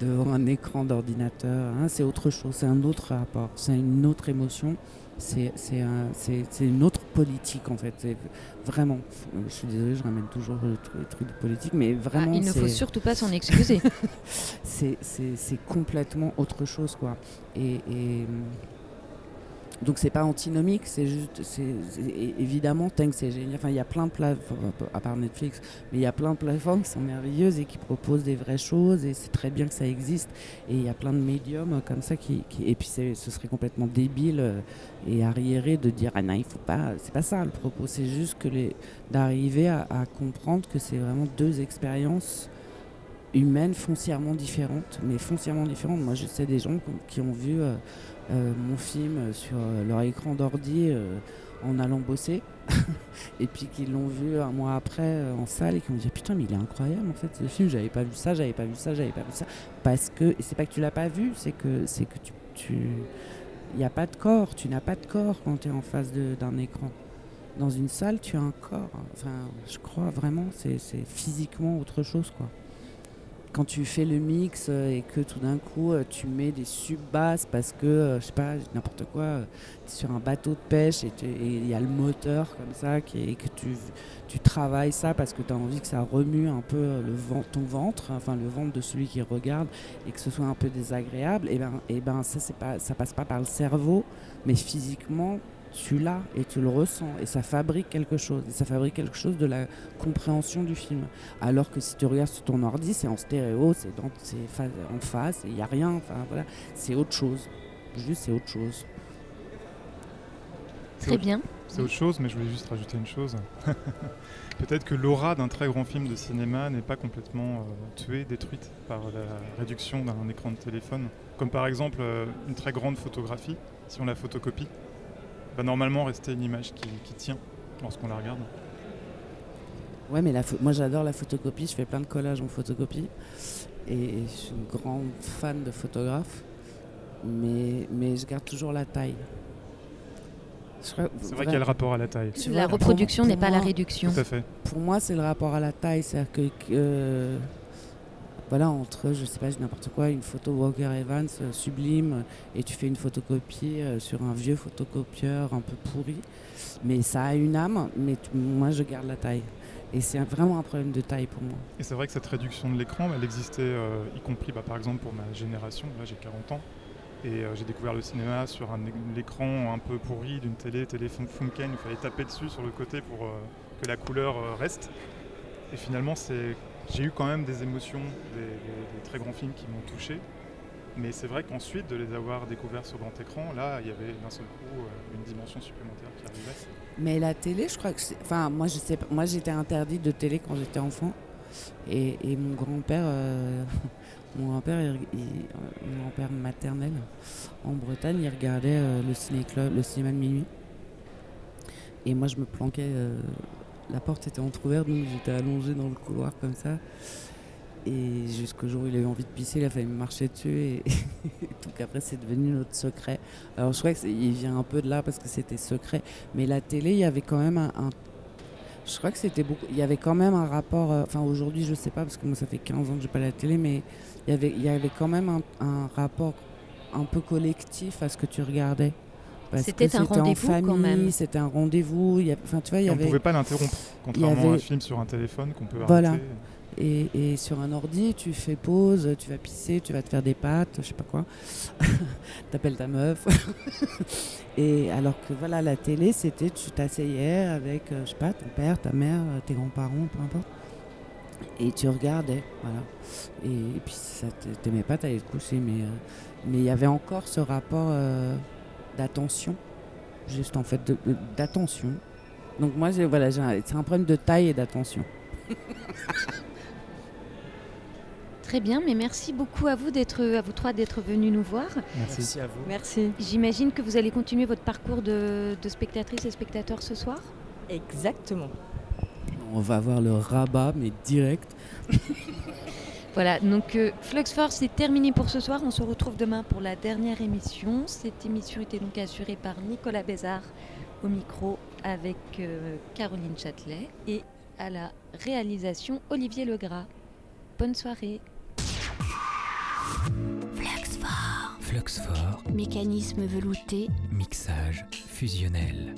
[laughs] devant un écran d'ordinateur, hein, c'est autre chose, c'est un autre rapport, c'est une autre émotion, c'est une autre politique en fait. Vraiment, je suis désolée, je ramène toujours le, truc de politique, mais ah, vraiment. il ne faut surtout pas s'en excuser. [laughs] c'est complètement autre chose quoi. et, et donc c'est pas antinomique, c'est juste, c'est, évidemment, Tank c'est génial. Enfin, il y a plein de plateformes, à part Netflix, mais il y a plein de plateformes qui sont merveilleuses et qui proposent des vraies choses et c'est très bien que ça existe. Et il y a plein de médiums comme ça qui, et puis ce serait complètement débile euh, et arriéré de dire ah non il faut pas, c'est pas ça le propos, c'est juste que les, d'arriver à, comprendre que c'est vraiment deux expériences humaines foncièrement différentes, mais foncièrement différentes. Moi, je sais des gens qui ont vu euh, euh, mon film sur euh, leur écran d'ordi euh, en allant bosser. [laughs] et puis qui l'ont vu un mois après en salle et qui m'ont dit putain mais il est incroyable en fait ce film. J'avais pas vu ça j'avais pas vu ça j'avais pas vu ça. Parce que c'est pas que tu l'as pas vu c'est que c'est que tu il n'y a pas de corps. Tu n'as pas de corps quand tu es en face d'un écran. Dans une salle tu as un corps. Enfin je crois vraiment c'est physiquement autre chose quoi quand tu fais le mix euh, et que tout d'un coup euh, tu mets des sub-basses parce que, euh, je sais pas, n'importe quoi, es sur un bateau de pêche et il y a le moteur comme ça qui et que tu, tu travailles ça parce que tu as envie que ça remue un peu le vent, ton ventre, enfin le ventre de celui qui regarde et que ce soit un peu désagréable, et ben, et ben ça, pas, ça passe pas par le cerveau, mais physiquement tu l'as et tu le ressens et ça fabrique quelque chose et ça fabrique quelque chose de la compréhension du film. Alors que si tu regardes sur ton ordi c'est en stéréo c'est en face il n'y a rien enfin voilà. C'est autre chose. Juste c'est autre chose. Très bien. C'est autre chose mais je voulais juste rajouter une chose. [laughs] Peut-être que l'aura d'un très grand film de cinéma n'est pas complètement euh, tuée détruite par la réduction d'un écran de téléphone. Comme par exemple euh, une très grande photographie si on la photocopie va normalement rester une image qui, tient lorsqu'on la regarde. Ouais, mais la moi j'adore la photocopie, je fais plein de collages en photocopie et je suis une grande fan de photographe, mais, mais je garde toujours la taille. C'est vrai qu'il y a le rapport à la taille. La reproduction n'est pas la réduction. Tout à fait. Pour moi, c'est le rapport à la taille. C'est-à-dire que, euh, voilà, entre, je sais pas, n'importe quoi, une photo Walker Evans euh, sublime, et tu fais une photocopie euh, sur un vieux photocopieur un peu pourri. Mais ça a une âme, mais moi je garde la taille. Et c'est vraiment un problème de taille pour moi. Et c'est vrai que cette réduction de l'écran, elle existait, euh, y compris bah, par exemple pour ma génération, là j'ai 40 ans, et j'ai découvert le cinéma sur un écran un peu pourri d'une télé, téléphone Funken, il fallait taper dessus sur le côté pour que la couleur reste. Et finalement, c'est j'ai eu quand même des émotions, des, très grands films qui m'ont touché. Mais c'est vrai qu'ensuite, de les avoir découverts sur grand écran, là, il y avait d'un seul coup euh, une dimension supplémentaire qui arrivait. Mais la télé, je crois que. Enfin, moi, je sais Moi, j'étais interdite de télé quand j'étais enfant. Et, mon grand-père. Euh, [laughs] mon grand-père, mon grand-père maternel, en Bretagne, il regardait euh, le ciné-club, le cinéma de minuit. Et moi, je me planquais la porte était entrouverte, donc j'étais allongé dans le couloir comme ça. Et jusqu'au jour où il a eu envie de pisser, il a fallu me marcher dessus. [laughs] Et donc après, c'est devenu notre secret. Alors je crois qu'il vient un peu de là parce que c'était secret. Mais la télé, il y avait quand même un. je crois que c'était beaucoup. Il y avait quand même un rapport. Euh, enfin, aujourd'hui, je sais pas parce que moi, ça fait 15 ans que j'ai pas la télé, mais il y avait, quand même un rapport un peu collectif à ce que tu regardais. C'était un rendez-vous quand même. C'était un rendez-vous. Enfin, tu vois, y on ne pouvait pas l'interrompre, contrairement à un film sur un téléphone qu'on peut voilà. arrêter. Et, et, sur un ordi, tu fais pause, tu vas pisser, tu vas te faire des pâtes, je sais pas quoi. [laughs] T'appelles ta meuf. [laughs] et alors que voilà, la télé, c'était tu t'asseyais avec, euh, je sais pas, ton père, ta mère, euh, tes grands-parents, peu importe. Et tu regardais, voilà. Et, puis si ça t'aimait pas, t'allais te coucher. Mais euh, mais il y avait encore ce rapport d'attention, juste en fait d'attention. Donc moi, voilà, c'est un problème de taille et d'attention. [laughs] Très bien, mais merci beaucoup à vous d'être, à vous trois d'être venus nous voir. Merci à vous. Merci. J'imagine que vous allez continuer votre parcours de, de spectatrices et spectateurs ce soir. Exactement. On va avoir le rabat, mais direct. [laughs] Voilà, donc euh, Flux Force est terminé pour ce soir. On se retrouve demain pour la dernière émission. Cette émission était donc assurée par Nicolas Bézard au micro avec euh, Caroline Châtelet et à la réalisation Olivier Legras. Bonne soirée. Fluxfort, Mécanisme velouté, mixage fusionnel.